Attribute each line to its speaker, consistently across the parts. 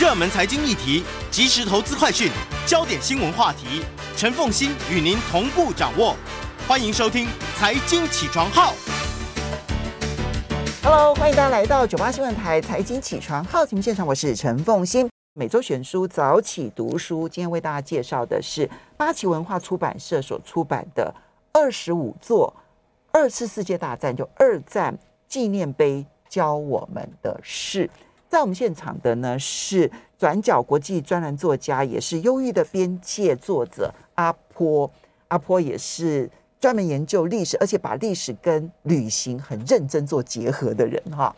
Speaker 1: 热门财经议题、即时投资快讯、焦点新闻话题，陈凤欣与您同步掌握。欢迎收听《财经起床号》。
Speaker 2: Hello，欢迎大家来到九八新闻台《财经起床号》节目现场，我是陈凤欣。每周选书早起读书，今天为大家介绍的是八旗文化出版社所出版的二十五座二次世界大战就二战纪念碑教我们的事。在我们现场的呢是转角国际专栏作家，也是《忧郁的边界》作者阿坡。阿坡也是专门研究历史，而且把历史跟旅行很认真做结合的人哈。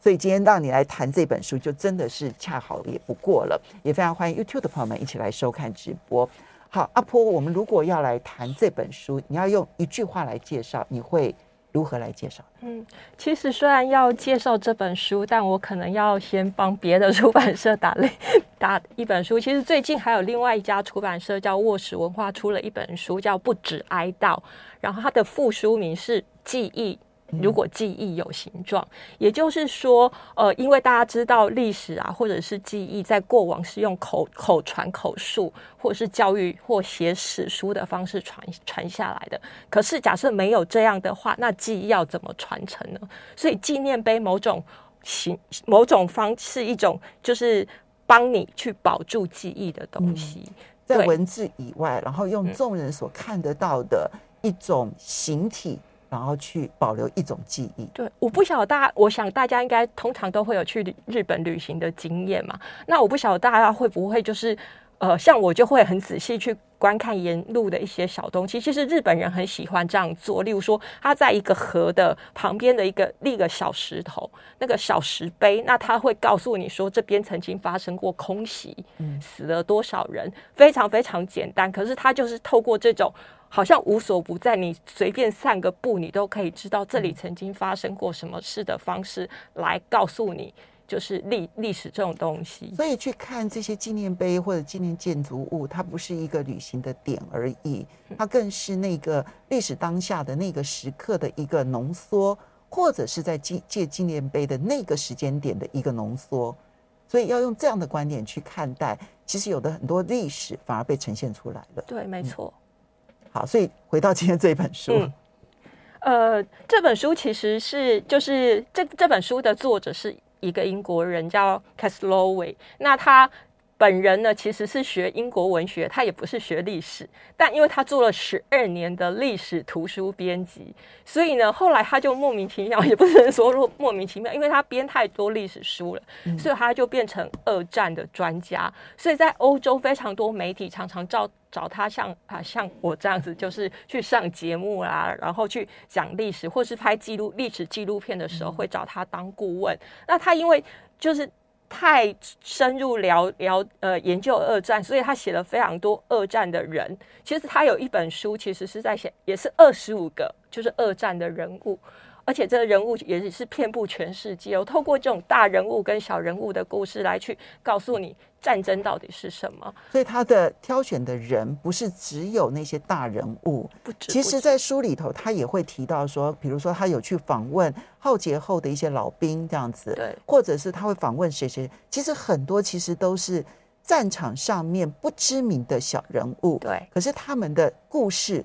Speaker 2: 所以今天让你来谈这本书，就真的是恰好也不过了。也非常欢迎 YouTube 的朋友们一起来收看直播。好，阿坡，我们如果要来谈这本书，你要用一句话来介绍，你会？如何来介绍？
Speaker 3: 嗯，其实虽然要介绍这本书，但我可能要先帮别的出版社打类 打一本书。其实最近还有另外一家出版社叫卧室文化出了一本书，叫《不止哀悼》，然后它的副书名是《记忆》。如果记忆有形状，也就是说，呃，因为大家知道历史啊，或者是记忆，在过往是用口口传口述，或者是教育或写史书的方式传传下来的。可是，假设没有这样的话，那记忆要怎么传承呢？所以，纪念碑某种形、某种方式，一种就是帮你去保住记忆的东西，
Speaker 2: 嗯，在文字以外，然后用众人所看得到的一种形体。然后去保留一种记忆。
Speaker 3: 对，我不晓得大家，我想大家应该通常都会有去日本旅行的经验嘛。那我不晓得大家会不会就是，呃，像我就会很仔细去观看沿路的一些小东西。其实日本人很喜欢这样做，例如说他在一个河的旁边的一个立个小石头，那个小石碑，那他会告诉你说这边曾经发生过空袭，死了多少人，非常非常简单。可是他就是透过这种。好像无所不在，你随便散个步，你都可以知道这里曾经发生过什么事的方式来告诉你，就是历历史这种东西。
Speaker 2: 所以去看这些纪念碑或者纪念建筑物，它不是一个旅行的点而已，它更是那个历史当下的那个时刻的一个浓缩，或者是在纪借纪念碑的那个时间点的一个浓缩。所以要用这样的观点去看待，其实有的很多历史反而被呈现出来了。
Speaker 3: 对，没错。
Speaker 2: 好，所以回到今天这一本书，
Speaker 3: 嗯，呃，这本书其实是就是这这本书的作者是一个英国人，叫 Castlereagh，那他。本人呢，其实是学英国文学，他也不是学历史，但因为他做了十二年的历史图书编辑，所以呢，后来他就莫名其妙，也不能说莫名其妙，因为他编太多历史书了，所以他就变成二战的专家。所以在欧洲非常多媒体常常找找他像，像啊像我这样子，就是去上节目啦，然后去讲历史，或是拍记录历史纪录片的时候，会找他当顾问。那他因为就是。太深入聊聊呃研究二战，所以他写了非常多二战的人。其实他有一本书，其实是在写，也是二十五个，就是二战的人物。而且这个人物也是遍布全世界。我透过这种大人物跟小人物的故事来去告诉你战争到底是什么。
Speaker 2: 所以他的挑选的人不是只有那些大人物，
Speaker 3: 不止。
Speaker 2: 其实，在书里头他也会提到说，比如说他有去访问浩劫后的一些老兵这样子，
Speaker 3: 对，
Speaker 2: 或者是他会访问谁谁。其实很多其实都是战场上面不知名的小人物，
Speaker 3: 对。
Speaker 2: 可是他们的故事。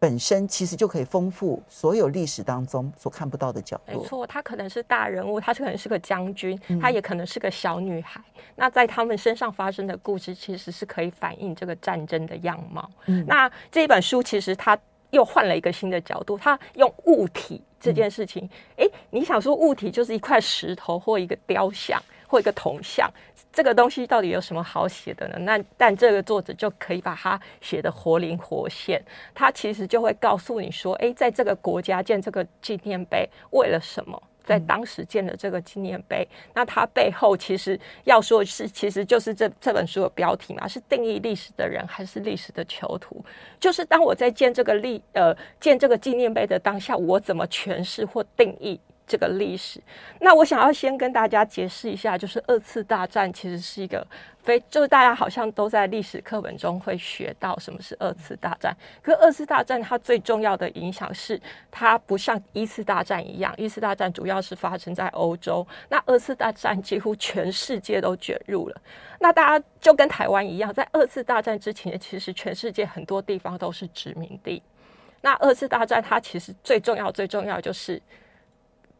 Speaker 2: 本身其实就可以丰富所有历史当中所看不到的角度。
Speaker 3: 没错，他可能是大人物，他可能是个将军，他也可能是个小女孩。嗯、那在他们身上发生的故事，其实是可以反映这个战争的样貌。嗯、那这本书其实他又换了一个新的角度，他用物体这件事情，哎、嗯，你想说物体就是一块石头或一个雕像。或一个铜像，这个东西到底有什么好写的呢？那但这个作者就可以把它写得活灵活现，他其实就会告诉你说，诶，在这个国家建这个纪念碑，为了什么？在当时建了这个纪念碑，那它背后其实要说是，其实就是这这本书的标题嘛，是定义历史的人还是历史的囚徒？就是当我在建这个历呃建这个纪念碑的当下，我怎么诠释或定义？这个历史。那我想要先跟大家解释一下，就是二次大战其实是一个非，就是大家好像都在历史课本中会学到什么是二次大战。可是二次大战它最重要的影响是，它不像一次大战一样，一次大战主要是发生在欧洲，那二次大战几乎全世界都卷入了。那大家就跟台湾一样，在二次大战之前，其实全世界很多地方都是殖民地。那二次大战它其实最重要、最重要就是，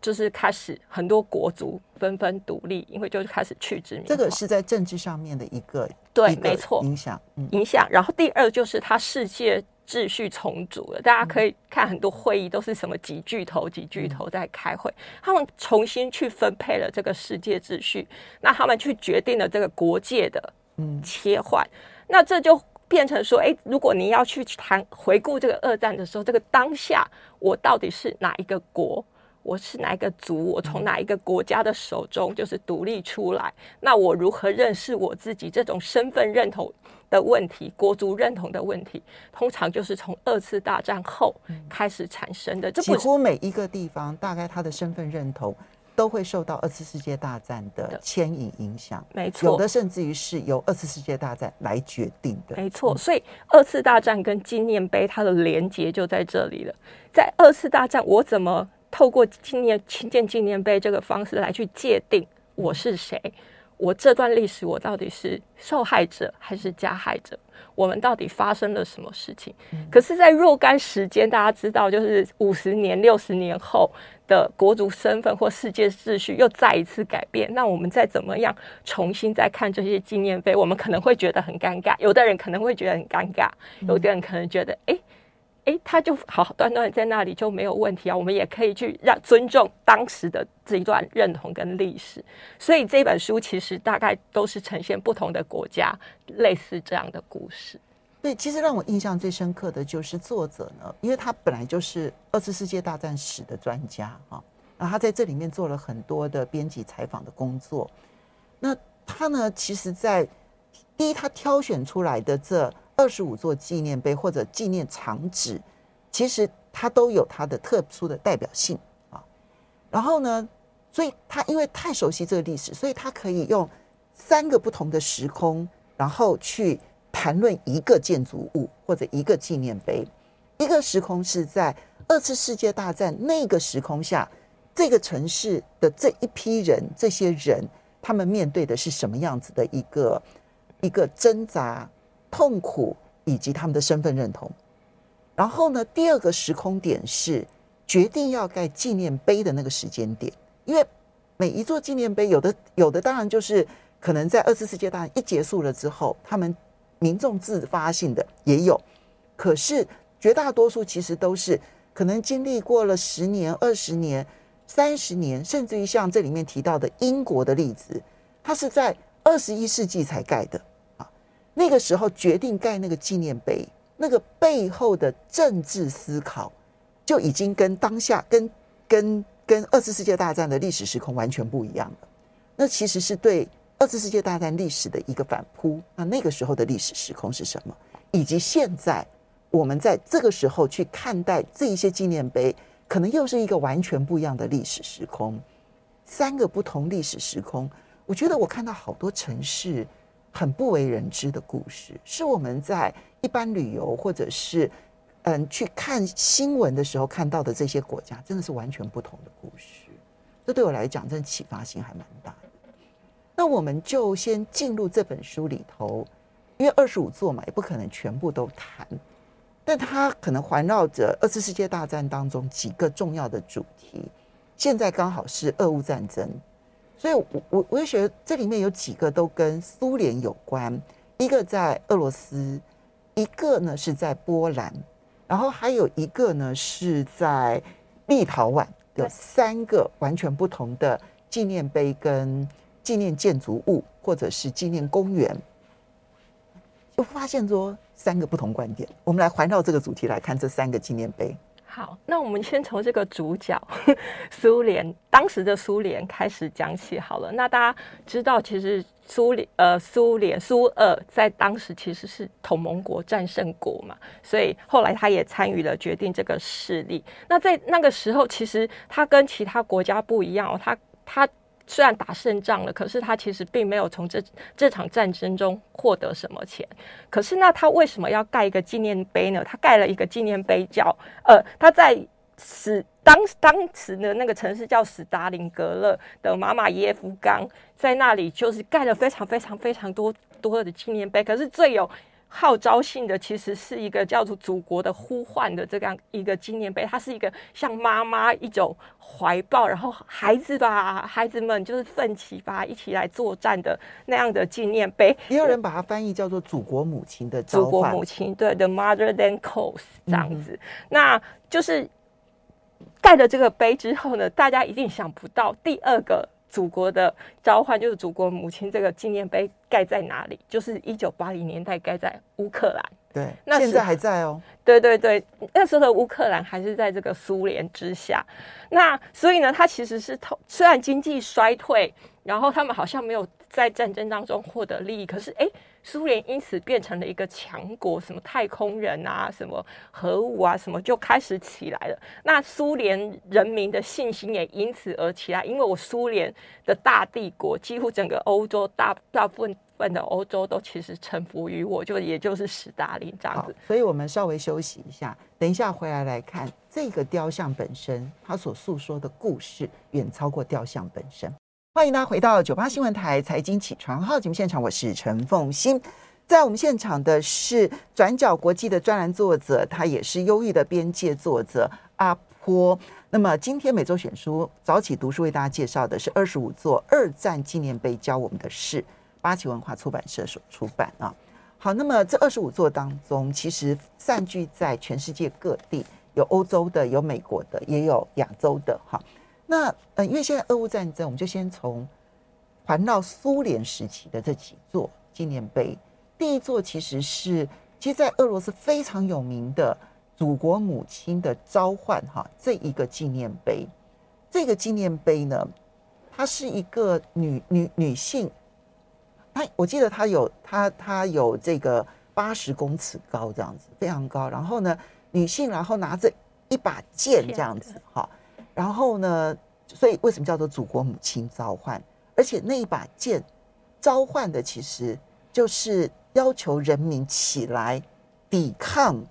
Speaker 3: 就是开始很多国族纷纷独立，因为就开始去殖民。
Speaker 2: 这个是在政治上面的一个对，
Speaker 3: 没错，
Speaker 2: 影响，嗯，
Speaker 3: 影响。然后第二就是它世界秩序重组了，大家可以看很多会议都是什么几巨头、几巨头在开会，他们重新去分配了这个世界秩序，那他们去决定了这个国界的嗯切换，那这就。变成说，诶，如果你要去谈回顾这个二战的时候，这个当下我到底是哪一个国？我是哪一个族？我从哪一个国家的手中就是独立出来？那我如何认识我自己？这种身份认同的问题，国族认同的问题，通常就是从二次大战后开始产生的。这
Speaker 2: 几乎每一个地方，大概他的身份认同。都会受到二次世界大战的牵引影响，
Speaker 3: 没错，
Speaker 2: 有的甚至于是由二次世界大战来决定的，
Speaker 3: 没错。所以二次大战跟纪念碑它的连结就在这里了。在二次大战，我怎么透过纪念兴建纪念碑这个方式来去界定我是谁？我这段历史，我到底是受害者还是加害者？我们到底发生了什么事情？可是，在若干时间，大家知道，就是五十年、六十年后。的国族身份或世界秩序又再一次改变，那我们再怎么样重新再看这些纪念碑，我们可能会觉得很尴尬。有的人可能会觉得很尴尬，有的人可能觉得，哎、欸、哎，他就好好端端在那里就没有问题啊。我们也可以去让尊重当时的这一段认同跟历史。所以这本书其实大概都是呈现不同的国家类似这样的故事。
Speaker 2: 对，其实让我印象最深刻的就是作者呢，因为他本来就是二次世界大战史的专家啊，然后他在这里面做了很多的编辑采访的工作。那他呢，其实，在第一，他挑选出来的这二十五座纪念碑或者纪念场址，其实它都有它的特殊的代表性啊。然后呢，所以他因为太熟悉这个历史，所以他可以用三个不同的时空，然后去。谈论一个建筑物或者一个纪念碑，一个时空是在二次世界大战那个时空下，这个城市的这一批人，这些人他们面对的是什么样子的一个一个挣扎、痛苦以及他们的身份认同。然后呢，第二个时空点是决定要盖纪念碑的那个时间点，因为每一座纪念碑，有的有的当然就是可能在二次世界大战一结束了之后，他们。民众自发性的也有，可是绝大多数其实都是可能经历过了十年、二十年、三十年，甚至于像这里面提到的英国的例子，它是在二十一世纪才盖的。那个时候决定盖那个纪念碑，那个背后的政治思考就已经跟当下、跟跟跟二次世界大战的历史时空完全不一样了。那其实是对。二次世界大战历史的一个反扑，那那个时候的历史时空是什么？以及现在我们在这个时候去看待这一些纪念碑，可能又是一个完全不一样的历史时空。三个不同历史时空，我觉得我看到好多城市很不为人知的故事，是我们在一般旅游或者是嗯去看新闻的时候看到的这些国家，真的是完全不同的故事。这对我来讲，真的启发性还蛮大的。那我们就先进入这本书里头，因为二十五座嘛，也不可能全部都谈，但它可能环绕着二次世界大战当中几个重要的主题。现在刚好是俄乌战争，所以我我我就觉得这里面有几个都跟苏联有关，一个在俄罗斯，一个呢是在波兰，然后还有一个呢是在立陶宛，有三个完全不同的纪念碑跟。纪念建筑物或者是纪念公园，就发现说三个不同观点。我们来环绕这个主题来看这三个纪念碑。
Speaker 3: 好，那我们先从这个主角苏联当时的苏联开始讲起好了。那大家知道，其实苏联呃苏联苏俄在当时其实是同盟国战胜国嘛，所以后来他也参与了决定这个势力。那在那个时候，其实他跟其他国家不一样哦，他他。虽然打胜仗了，可是他其实并没有从这这场战争中获得什么钱。可是那他为什么要盖一个纪念碑呢？他盖了一个纪念碑叫，呃，他在史当当时的那个城市叫史达林格勒的马马耶夫冈，在那里就是盖了非常非常非常多多的纪念碑。可是最有号召性的其实是一个叫做“祖国的呼唤”的这样一个纪念碑，它是一个像妈妈一种怀抱，然后孩子吧，孩子们就是奋起吧，一起来作战的那样的纪念碑。
Speaker 2: 也有人把它翻译叫做“祖国母亲的召唤”。祖国母亲，
Speaker 3: 对，“The Mother Then Calls” 这样子，嗯、那就是盖了这个碑之后呢，大家一定想不到第二个。祖国的召唤就是祖国母亲这个纪念碑盖在哪里？就是一九八零年代盖在乌克兰。
Speaker 2: 对，那现在还在哦。
Speaker 3: 对对对，那时候的乌克兰还是在这个苏联之下。那所以呢，它其实是透，虽然经济衰退，然后他们好像没有在战争当中获得利益，可是哎。苏联因此变成了一个强国，什么太空人啊，什么核武啊，什么就开始起来了。那苏联人民的信心也因此而起来，因为我苏联的大帝国，几乎整个欧洲大大部分的欧洲都其实臣服于我，就也就是史达林这样子。
Speaker 2: 所以我们稍微休息一下，等一下回来来看这个雕像本身，它所诉说的故事远超过雕像本身。欢迎大家回到九八新闻台财经起床号节目现场，我是陈凤欣。在我们现场的是转角国际的专栏作者，他也是《忧郁的边界》作者阿坡。那么今天每周选书早起读书为大家介绍的是二十五座二战纪念碑，教我们的事，八旗文化出版社所出版啊。好，那么这二十五座当中，其实散居在全世界各地，有欧洲的，有美国的，也有亚洲的，哈。那呃，因为现在俄乌战争，我们就先从环绕苏联时期的这几座纪念碑。第一座其实是，其实，在俄罗斯非常有名的祖国母亲的召唤哈，这一个纪念碑。这个纪念碑呢，它是一个女女女性，她我记得她有她她有这个八十公尺高这样子，非常高。然后呢，女性然后拿着一把剑这样子哈。然后呢，所以为什么叫做祖国母亲召唤？而且那一把剑召唤的，其实就是要求人民起来抵抗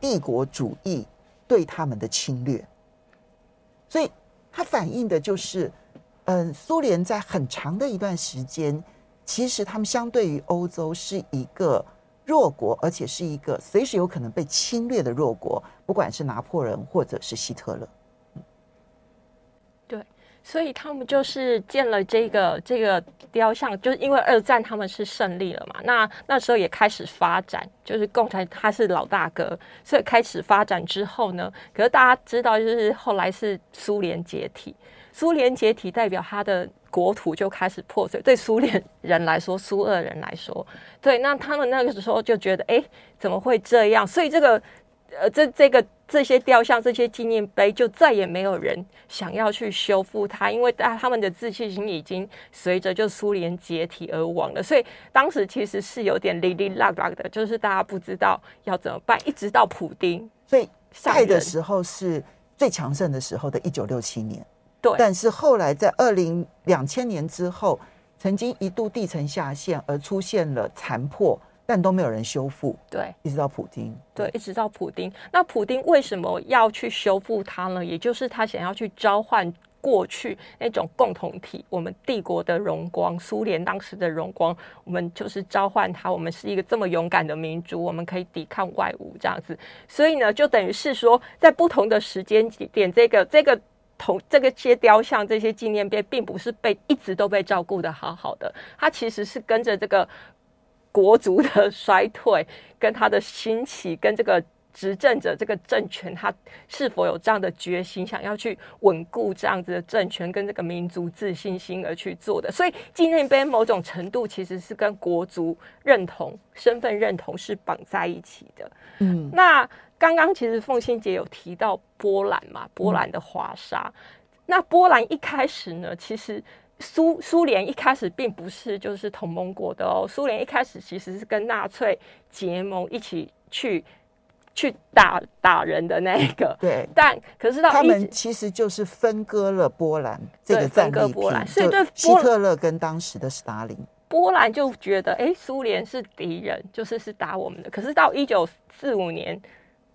Speaker 2: 帝国主义对他们的侵略。所以它反映的就是，嗯，苏联在很长的一段时间，其实他们相对于欧洲是一个弱国，而且是一个随时有可能被侵略的弱国，不管是拿破仑或者是希特勒。
Speaker 3: 所以他们就是建了这个这个雕像，就是因为二战他们是胜利了嘛，那那时候也开始发展，就是共产他是老大哥，所以开始发展之后呢，可是大家知道，就是后来是苏联解体，苏联解体代表他的国土就开始破碎，对苏联人来说，苏俄人来说，对，那他们那个时候就觉得，哎，怎么会这样？所以这个。呃，这这个这些雕像、这些纪念碑，就再也没有人想要去修复它，因为大他们的自信心已经随着就苏联解体而亡了。所以当时其实是有点哩哩啦啦的，就是大家不知道要怎么办，一直到普丁。
Speaker 2: 所以在的时候是最强盛的时候的一九六七年，
Speaker 3: 对。
Speaker 2: 但是后来在二零两千年之后，曾经一度地层下陷而出现了残破。但都没有人修复，
Speaker 3: 对，
Speaker 2: 一直到普丁，
Speaker 3: 对，一直到普丁。那普丁为什么要去修复它呢？也就是他想要去召唤过去那种共同体，我们帝国的荣光，苏联当时的荣光，我们就是召唤他，我们是一个这么勇敢的民族，我们可以抵抗外侮这样子。所以呢，就等于是说，在不同的时间点，这个这个同这个些雕像、这些纪念碑，并不是被一直都被照顾的好好的，它其实是跟着这个。国足的衰退，跟他的兴起，跟这个执政者这个政权，他是否有这样的决心，想要去稳固这样子的政权，跟这个民族自信心而去做的。所以纪念碑某种程度其实是跟国足认同、身份认同是绑在一起的。嗯，那刚刚其实凤馨姐有提到波兰嘛，波兰的华沙。嗯、那波兰一开始呢，其实苏苏联一开始并不是就是同盟国的哦，苏联一开始其实是跟纳粹结盟一起去。去打打人的那个，
Speaker 2: 对，
Speaker 3: 但可是到
Speaker 2: 他们其实就是分割了波兰这个战利品，
Speaker 3: 所以对
Speaker 2: 希特勒跟当时的斯大林，
Speaker 3: 波兰就觉得哎，苏联是敌人，就是是打我们的。可是到一九四五年，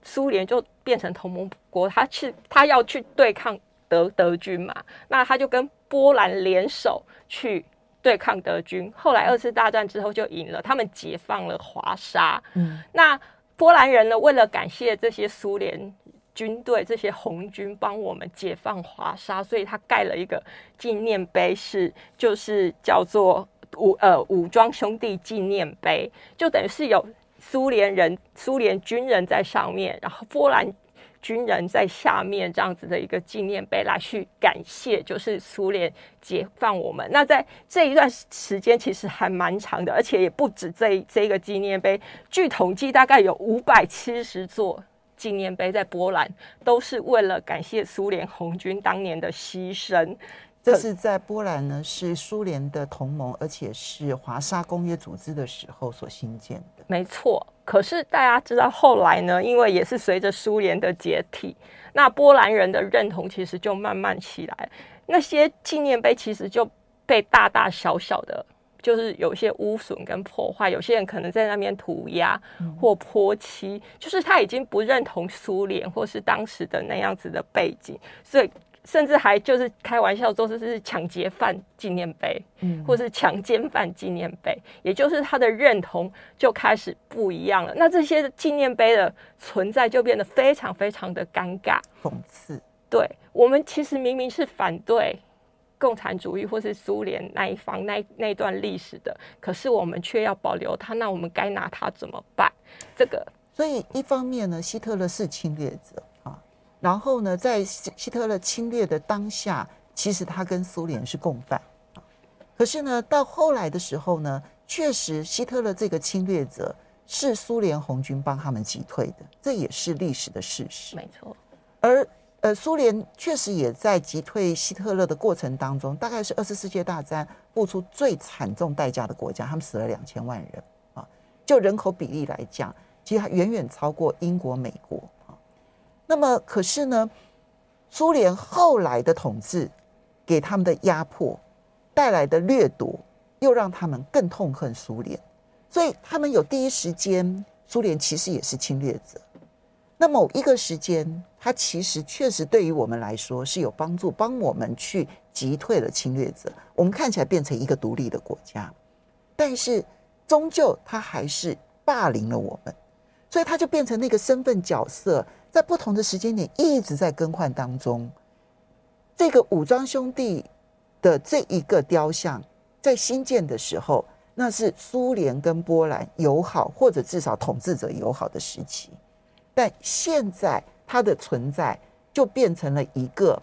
Speaker 3: 苏联就变成同盟国，他去他要去对抗德德军嘛，那他就跟波兰联手去对抗德军。后来二次大战之后就赢了，他们解放了华沙。嗯，那。波兰人呢，为了感谢这些苏联军队、这些红军帮我们解放华沙，所以他盖了一个纪念碑，是就是叫做武呃武装兄弟纪念碑，就等于是有苏联人、苏联军人在上面，然后波兰。军人在下面这样子的一个纪念碑来去感谢，就是苏联解放我们。那在这一段时间其实还蛮长的，而且也不止这这个纪念碑。据统计，大概有五百七十座纪念碑在波兰，都是为了感谢苏联红军当年的牺牲。
Speaker 2: 这是在波兰呢，是苏联的同盟，而且是华沙公约组织的时候所新建的。
Speaker 3: 没错，可是大家知道后来呢，因为也是随着苏联的解体，那波兰人的认同其实就慢慢起来，那些纪念碑其实就被大大小小的，就是有些污损跟破坏，有些人可能在那边涂鸦或泼漆，就是他已经不认同苏联或是当时的那样子的背景，所以。甚至还就是开玩笑说这是抢劫犯纪念碑，嗯，或是强奸犯纪念碑，也就是他的认同就开始不一样了。那这些纪念碑的存在就变得非常非常的尴尬、
Speaker 2: 讽刺。
Speaker 3: 对，我们其实明明是反对共产主义或是苏联那一方那那段历史的，可是我们却要保留它，那我们该拿它怎么办？这个，
Speaker 2: 所以一方面呢，希特勒是侵略者。然后呢，在希特勒侵略的当下，其实他跟苏联是共犯。可是呢，到后来的时候呢，确实希特勒这个侵略者是苏联红军帮他们击退的，这也是历史的事实。
Speaker 3: 没错。
Speaker 2: 而呃，苏联确实也在击退希特勒的过程当中，大概是二次世界大战付出最惨重代价的国家，他们死了两千万人啊。就人口比例来讲，其实还远远超过英国、美国。那么，可是呢，苏联后来的统治给他们的压迫带来的掠夺，又让他们更痛恨苏联，所以他们有第一时间，苏联其实也是侵略者。那某一个时间，他其实确实对于我们来说是有帮助，帮我们去击退了侵略者，我们看起来变成一个独立的国家，但是终究他还是霸凌了我们，所以他就变成那个身份角色。在不同的时间点一直在更换当中，这个武装兄弟的这一个雕像在新建的时候，那是苏联跟波兰友好或者至少统治者友好的时期，但现在它的存在就变成了一个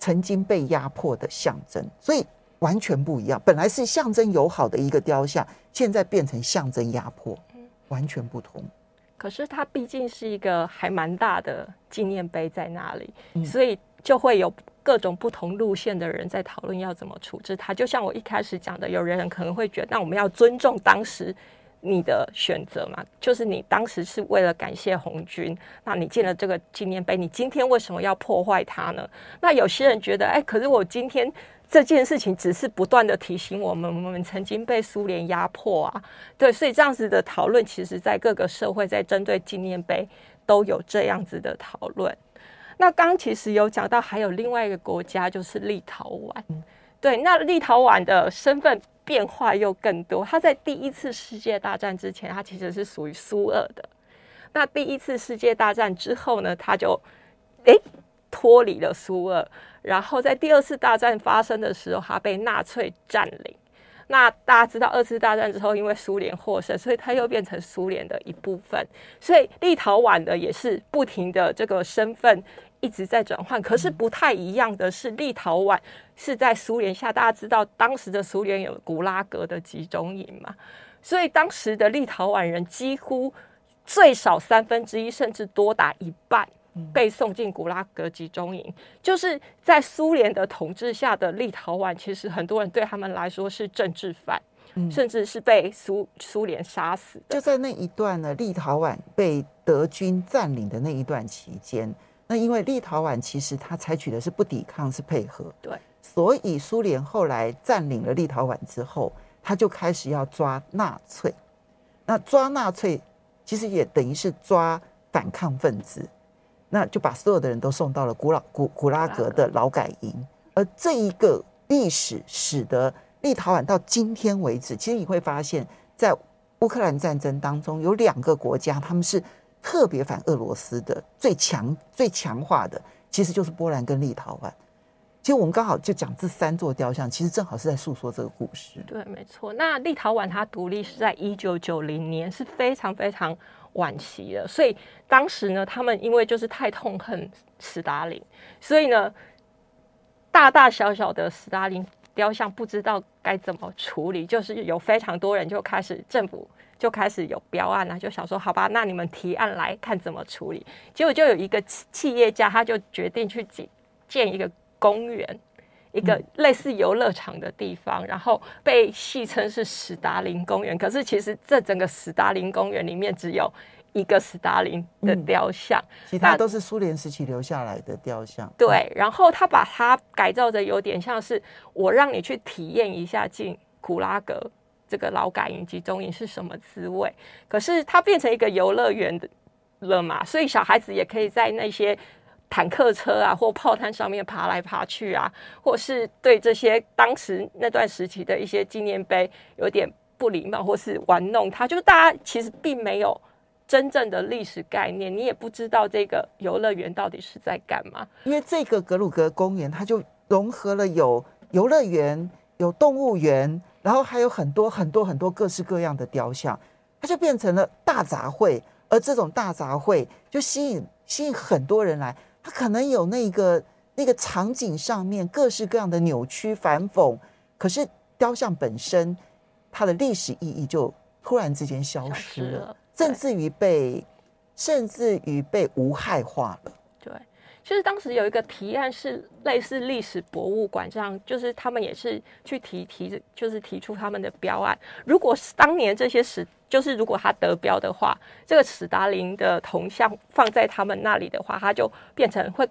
Speaker 2: 曾经被压迫的象征，所以完全不一样。本来是象征友好的一个雕像，现在变成象征压迫，完全不同。
Speaker 3: 可是它毕竟是一个还蛮大的纪念碑在那里，嗯，所以就会有各种不同路线的人在讨论要怎么处置它。就像我一开始讲的，有人可能会觉得，那我们要尊重当时你的选择嘛，就是你当时是为了感谢红军，那你建了这个纪念碑，你今天为什么要破坏它呢？那有些人觉得，哎，可是我今天。这件事情只是不断的提醒我们，我们曾经被苏联压迫啊，对，所以这样子的讨论，其实在各个社会在针对纪念碑都有这样子的讨论。那刚其实有讲到，还有另外一个国家就是立陶宛，对，那立陶宛的身份变化又更多。他在第一次世界大战之前，他其实是属于苏俄的。那第一次世界大战之后呢，他就诶脱离了苏俄。然后在第二次大战发生的时候，他被纳粹占领。那大家知道，二次大战之后，因为苏联获胜，所以他又变成苏联的一部分。所以立陶宛的也是不停的这个身份一直在转换。可是不太一样的是，立陶宛是在苏联下，大家知道当时的苏联有古拉格的集中营嘛？所以当时的立陶宛人几乎最少三分之一，甚至多达一半被送进古拉格集中营。就是在苏联的统治下的立陶宛，其实很多人对他们来说是政治犯。甚至是被苏苏联杀死的。
Speaker 2: 就在那一段呢，立陶宛被德军占领的那一段期间，那因为立陶宛其实他采取的是不抵抗，是配合。
Speaker 3: 对，
Speaker 2: 所以苏联后来占领了立陶宛之后，他就开始要抓纳粹。那抓纳粹其实也等于是抓反抗分子，那就把所有的人都送到了古老古古拉格的劳改营。而这一个历史使得。立陶宛到今天为止，其实你会发现，在乌克兰战争当中，有两个国家他们是特别反俄罗斯的，最强、最强化的，其实就是波兰跟立陶宛。其实我们刚好就讲这三座雕像，其实正好是在诉说这个故事。
Speaker 3: 对，没错。那立陶宛它独立是在一九九零年，是非常非常晚期的，所以当时呢，他们因为就是太痛恨斯大林，所以呢，大大小小的斯大林。雕像不知道该怎么处理，就是有非常多人就开始政府就开始有标案啊，就想说好吧，那你们提案来看怎么处理。结果就有一个企企业家，他就决定去建建一个公园，一个类似游乐场的地方，然后被戏称是史达林公园。可是其实这整个史达林公园里面只有。一个史达林的雕像，嗯，
Speaker 2: 其他都是苏联时期留下来的雕像。
Speaker 3: 对，然后他把它改造的有点像是我让你去体验一下进古拉格这个劳改营集中营是什么滋味。可是它变成一个游乐园的了嘛，所以小孩子也可以在那些坦克车啊或炮弹上面爬来爬去啊，或是对这些当时那段时期的一些纪念碑有点不礼貌或是玩弄它，就是大家其实并没有。真正的历史概念，你也不知道这个游乐园到底是在干嘛。
Speaker 2: 因为这个格鲁格公园，它就融合了有游乐园、有动物园，然后还有很多很多很多各式各样的雕像，它就变成了大杂烩。而这种大杂烩就吸引吸引很多人来，它可能有那个那个场景上面各式各样的扭曲反讽，可是雕像本身它的历史意义就突然之间消失了。甚至于被，甚至于被无害化了。
Speaker 3: 对，其实当时有一个提案是类似历史博物馆这样，就是他们也是去提提，就是提出他们的标案。如果是当年这些史，就是如果他得标的话，这个史达林的铜像放在他们那里的话，他就变成会。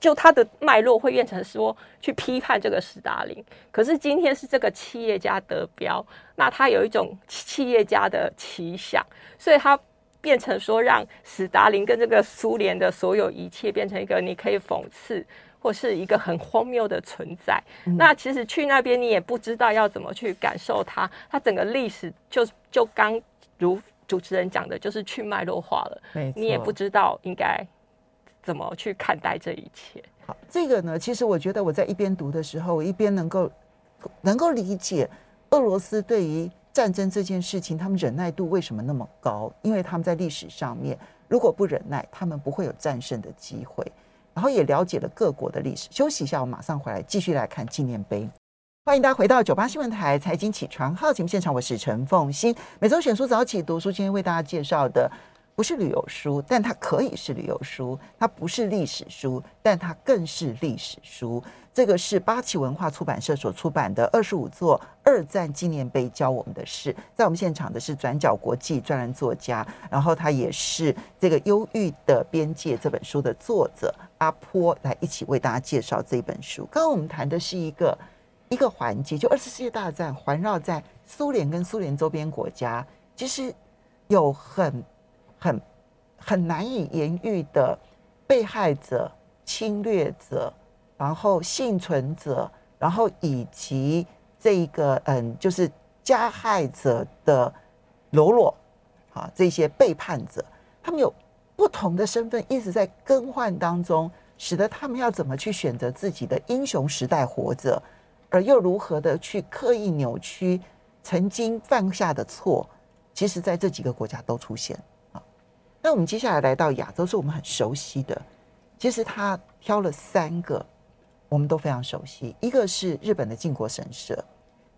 Speaker 3: 就他的脉络会变成说去批判这个史达林，可是今天是这个企业家得标，那他有一种企业家的奇想，所以他变成说让史达林跟这个苏联的所有一切变成一个你可以讽刺或是一个很荒谬的存在。嗯、那其实去那边你也不知道要怎么去感受它，它整个历史就就刚如主持人讲的，就是去脉络化了，你也不知道应该。怎么去看待这一切？
Speaker 2: 好，这个呢，其实我觉得我在一边读的时候，我一边能够能够理解俄罗斯对于战争这件事情，他们忍耐度为什么那么高？因为他们在历史上面，如果不忍耐，他们不会有战胜的机会。然后也了解了各国的历史。休息一下，我马上回来继续来看纪念碑。欢迎大家回到九八新闻台财经起床号节目现场，我是陈凤欣。每周选书早起读书，今天为大家介绍的。不是旅游书，但它可以是旅游书；它不是历史书，但它更是历史书。这个是八旗文化出版社所出版的《二十五座二战纪念碑教我们的事》。在我们现场的是转角国际专栏作家，然后他也是这个《忧郁的边界》这本书的作者阿坡，来一起为大家介绍这本书。刚刚我们谈的是一个一个环节，就二次世界大战环绕在苏联跟苏联周边国家，其实有很。很很难以言喻的被害者、侵略者，然后幸存者，然后以及这一个嗯，就是加害者的喽啰，啊，这些背叛者，他们有不同的身份，一直在更换当中，使得他们要怎么去选择自己的英雄时代活着，而又如何的去刻意扭曲曾经犯下的错，其实在这几个国家都出现。那我们接下来来到亚洲，是我们很熟悉的。其实他挑了三个，我们都非常熟悉。一个是日本的靖国神社，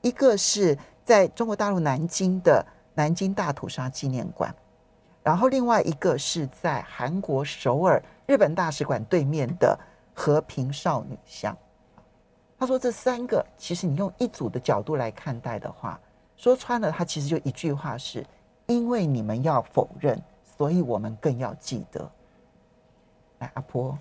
Speaker 2: 一个是在中国大陆南京的南京大屠杀纪念馆，然后另外一个是在韩国首尔日本大使馆对面的和平少女像。他说这三个其实你用一组的角度来看待的话，说穿了，他其实就一句话是：因为你们要否认，所以我们更要记得。来，阿婆。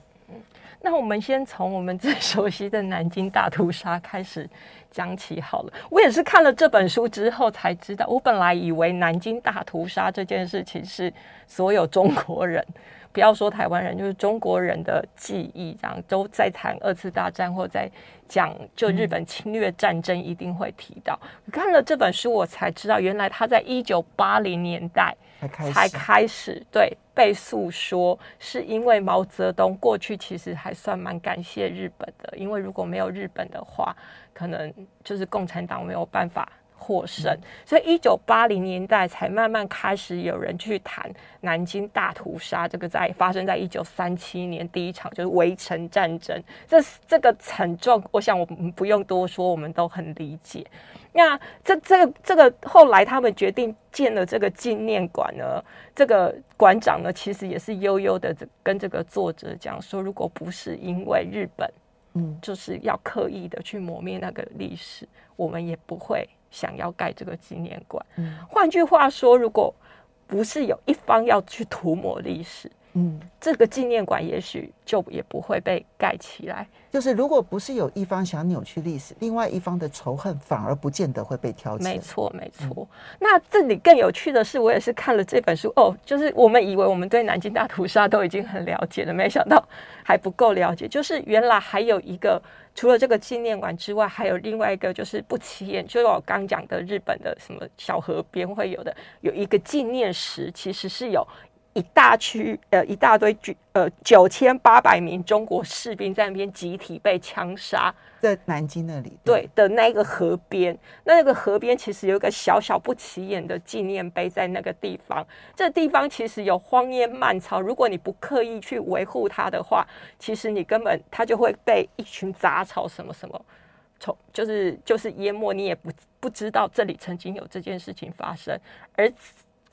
Speaker 3: 那我们先从我们最熟悉的南京大屠杀开始讲起好了。我也是看了这本书之后才知道，我本来以为南京大屠杀这件事情是所有中国人，不要说台湾人，就是中国人的记忆，这样都在谈二次大战或在讲就日本侵略战争一定会提到。嗯、看了这本书，我才知道原来他在一九八零年代。才开始对被诉说，是因为毛泽东过去其实还算蛮感谢日本的，因为如果没有日本的话，可能就是共产党没有办法获胜。所以一九八零年代才慢慢开始有人去谈南京大屠杀，这个在发生在一九三七年第一场就是围城战争，这这个惨状，我想我们不用多说，我们都很理解。那这这个这个后来他们决定建了这个纪念馆呢，这个馆长呢其实也是悠悠的跟这个作者讲说，如果不是因为日本，嗯，就是要刻意的去磨灭那个历史，我们也不会想要盖这个纪念馆。嗯，换句话说，如果不是有一方要去涂抹历史。嗯，这个纪念馆也许就也不会被盖起来。
Speaker 2: 就是如果不是有一方想扭曲历史，另外一方的仇恨反而不见得会被挑起。
Speaker 3: 没错，没错。嗯、那这里更有趣的是，我也是看了这本书哦，就是我们以为我们对南京大屠杀都已经很了解了，没想到还不够了解。就是原来还有一个，除了这个纪念馆之外，还有另外一个，就是不起眼，就是我刚讲的日本的什么小河边会有的，有一个纪念石，其实是有。一大区呃，一大堆呃九千八百名中国士兵在那边集体被枪杀，
Speaker 2: 在南京那里
Speaker 3: 对，对的那个河边，那那个河边其实有一个小小不起眼的纪念碑在那个地方。这地方其实有荒烟蔓草，如果你不刻意去维护它的话，其实你根本它就会被一群杂草什么什么从就是就是淹没，你也不不知道这里曾经有这件事情发生，而。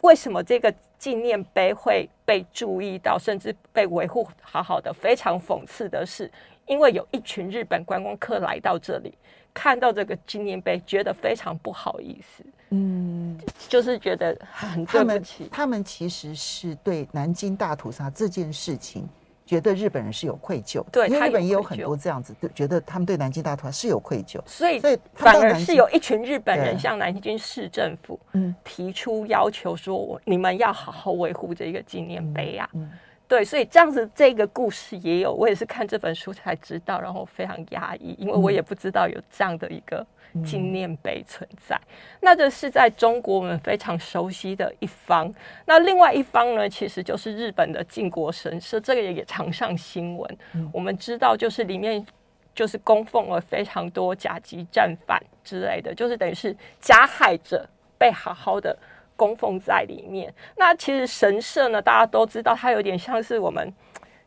Speaker 3: 为什么这个纪念碑会被注意到，甚至被维护好好的？非常讽刺的是，因为有一群日本观光客来到这里，看到这个纪念碑，觉得非常不好意思。嗯，就是觉得很对不起。
Speaker 2: 他们，他们其实是对南京大屠杀这件事情。觉得日本人是有愧疚，对，因为日本也有很多这样子，觉得他们对南京大屠杀是有愧疚，
Speaker 3: 所以，所以反而是有一群日本人向南京市政府提出要求，说我你们要好好维护这个纪念碑啊。嗯嗯对，所以这样子这个故事也有，我也是看这本书才知道，然后非常压抑，因为我也不知道有这样的一个纪念碑存在。嗯、那这是在中国我们非常熟悉的一方，那另外一方呢，其实就是日本的靖国神社，这个也常上新闻。嗯、我们知道，就是里面就是供奉了非常多甲级战犯之类的，就是等于是加害者被好好的。供奉在里面。那其实神社呢，大家都知道，它有点像是我们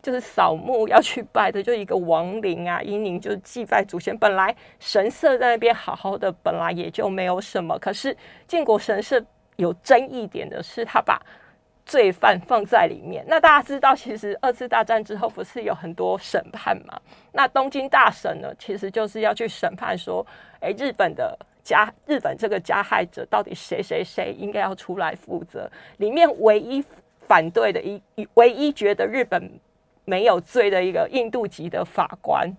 Speaker 3: 就是扫墓要去拜的，就一个亡灵啊，阴灵，就是祭拜祖先。本来神社在那边好好的，本来也就没有什么。可是靖国神社有争议点的是，他把罪犯放在里面。那大家知道，其实二次大战之后不是有很多审判嘛？那东京大审呢，其实就是要去审判说，哎，日本的。加日本这个加害者到底谁谁谁应该要出来负责？里面唯一反对的一唯一觉得日本没有罪的一个印度籍的法官，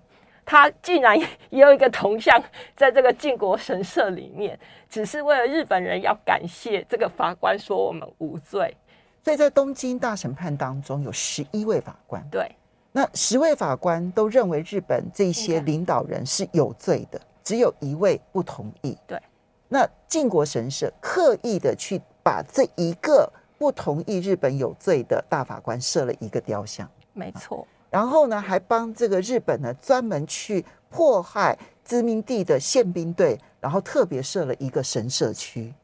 Speaker 3: 他竟然也有一个铜像在这个靖国神社里面，只是为了日本人要感谢这个法官说我们无罪。
Speaker 2: 所以在东京大审判当中有十一位法官，
Speaker 3: 对，
Speaker 2: 那十位法官都认为日本这些领导人是有罪的。只有一位不同意。
Speaker 3: 对，
Speaker 2: 那靖国神社刻意的去把这一个不同意日本有罪的大法官设了一个雕像，
Speaker 3: 没错。
Speaker 2: 然后呢，还帮这个日本呢专门去迫害殖民地的宪兵队，然后特别设了一个神社区。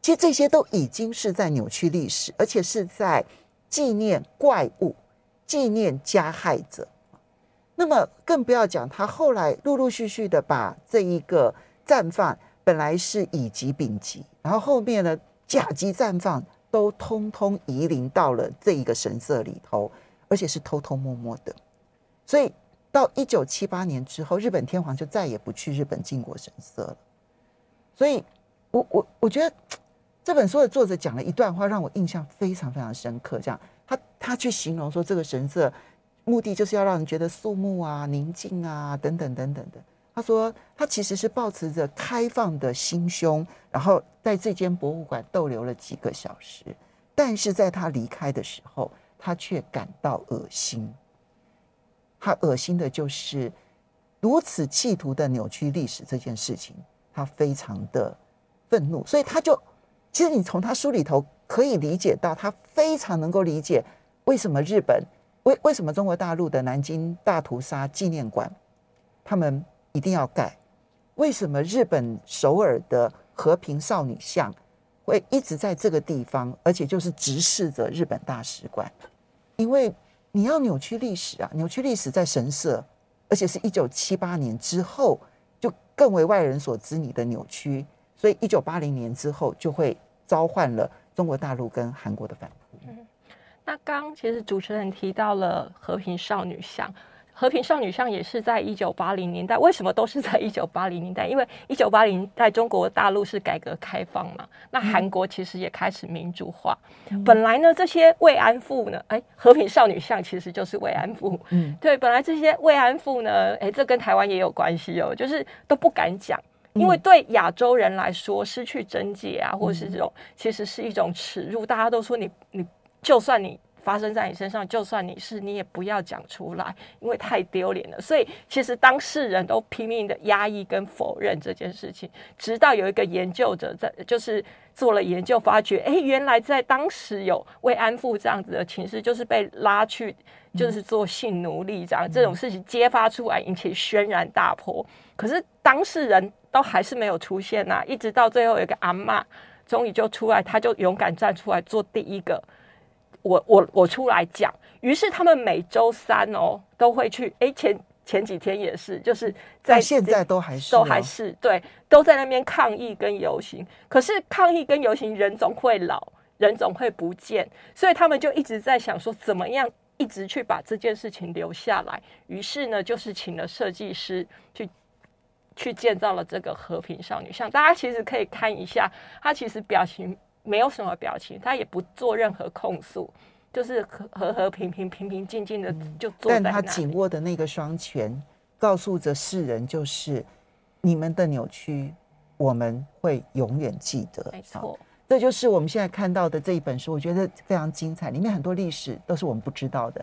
Speaker 2: 其实这些都已经是在扭曲历史，而且是在纪念怪物、纪念加害者。那么更不要讲，他后来陆陆续续的把这一个战犯本来是乙级丙级，然后后面呢甲级战犯都通通移灵到了这一个神社里头，而且是偷偷摸摸的。所以到一九七八年之后，日本天皇就再也不去日本靖国神社了。所以我我我觉得这本书的作者讲了一段话，让我印象非常非常深刻。这样，他他去形容说，这个神社目的就是要让人觉得肃穆啊、宁静啊等等等等的。他说，他其实是抱持着开放的心胸，然后在这间博物馆逗留了几个小时，但是在他离开的时候，他却感到恶心。他恶心的就是如此企图的扭曲历史这件事情，他非常的愤怒，所以他就，其实你从他书里头可以理解到，他非常能够理解为什么日本，为为什么中国大陆的南京大屠杀纪念馆，他们。一定要盖。为什么日本首尔的和平少女像会一直在这个地方，而且就是直视着日本大使馆？因为你要扭曲历史啊，扭曲历史在神社，而且是一九七八年之后就更为外人所知你的扭曲，所以一九八零年之后就会召唤了中国大陆跟韩国的反扑。
Speaker 3: 嗯，那刚其实主持人提到了和平少女像。和平少女像也是在一九八零年代，为什么都是在一九八零年代？因为一九八零年代中国大陆是改革开放嘛，那韩国其实也开始民主化。嗯、本来呢，这些慰安妇呢，哎，和平少女像其实就是慰安妇。嗯，对，本来这些慰安妇呢，哎，这跟台湾也有关系哦，就是都不敢讲，因为对亚洲人来说，失去贞洁啊，或者是这种，其实是一种耻辱。大家都说你，你就算你。发生在你身上，就算你是，你也不要讲出来，因为太丢脸了。所以其实当事人都拼命的压抑跟否认这件事情，直到有一个研究者在，就是做了研究，发觉，哎，原来在当时有慰安妇这样子的情势，就是被拉去，就是做性奴隶这样、这种事情揭发出来，引起轩然大波。可是当事人都还是没有出现呐、一直到最后有一个阿嬷终于就出来，他就勇敢站出来做第一个。我我我出来讲，于是他们每周三哦都会去，哎前前几天也是，就是在
Speaker 2: 现在都还是、哦、
Speaker 3: 都还是对，都在那边抗议跟游行。可是抗议跟游行人总会老，人总会不见，所以他们就一直在想说，怎么样一直去把这件事情留下来。于是呢，就是请了设计师去去建造了这个和平少女像。大家其实可以看一下，他其实表情。没有什么表情，他也不做任何控诉，就是和和和平平、平平静静的就坐在那里。
Speaker 2: 但他紧握的那个双拳，告诉着世人，就是你们的扭曲，我们会永远记得。
Speaker 3: 没错，
Speaker 2: 这就是我们现在看到的这一本书，我觉得非常精彩，里面很多历史都是我们不知道的。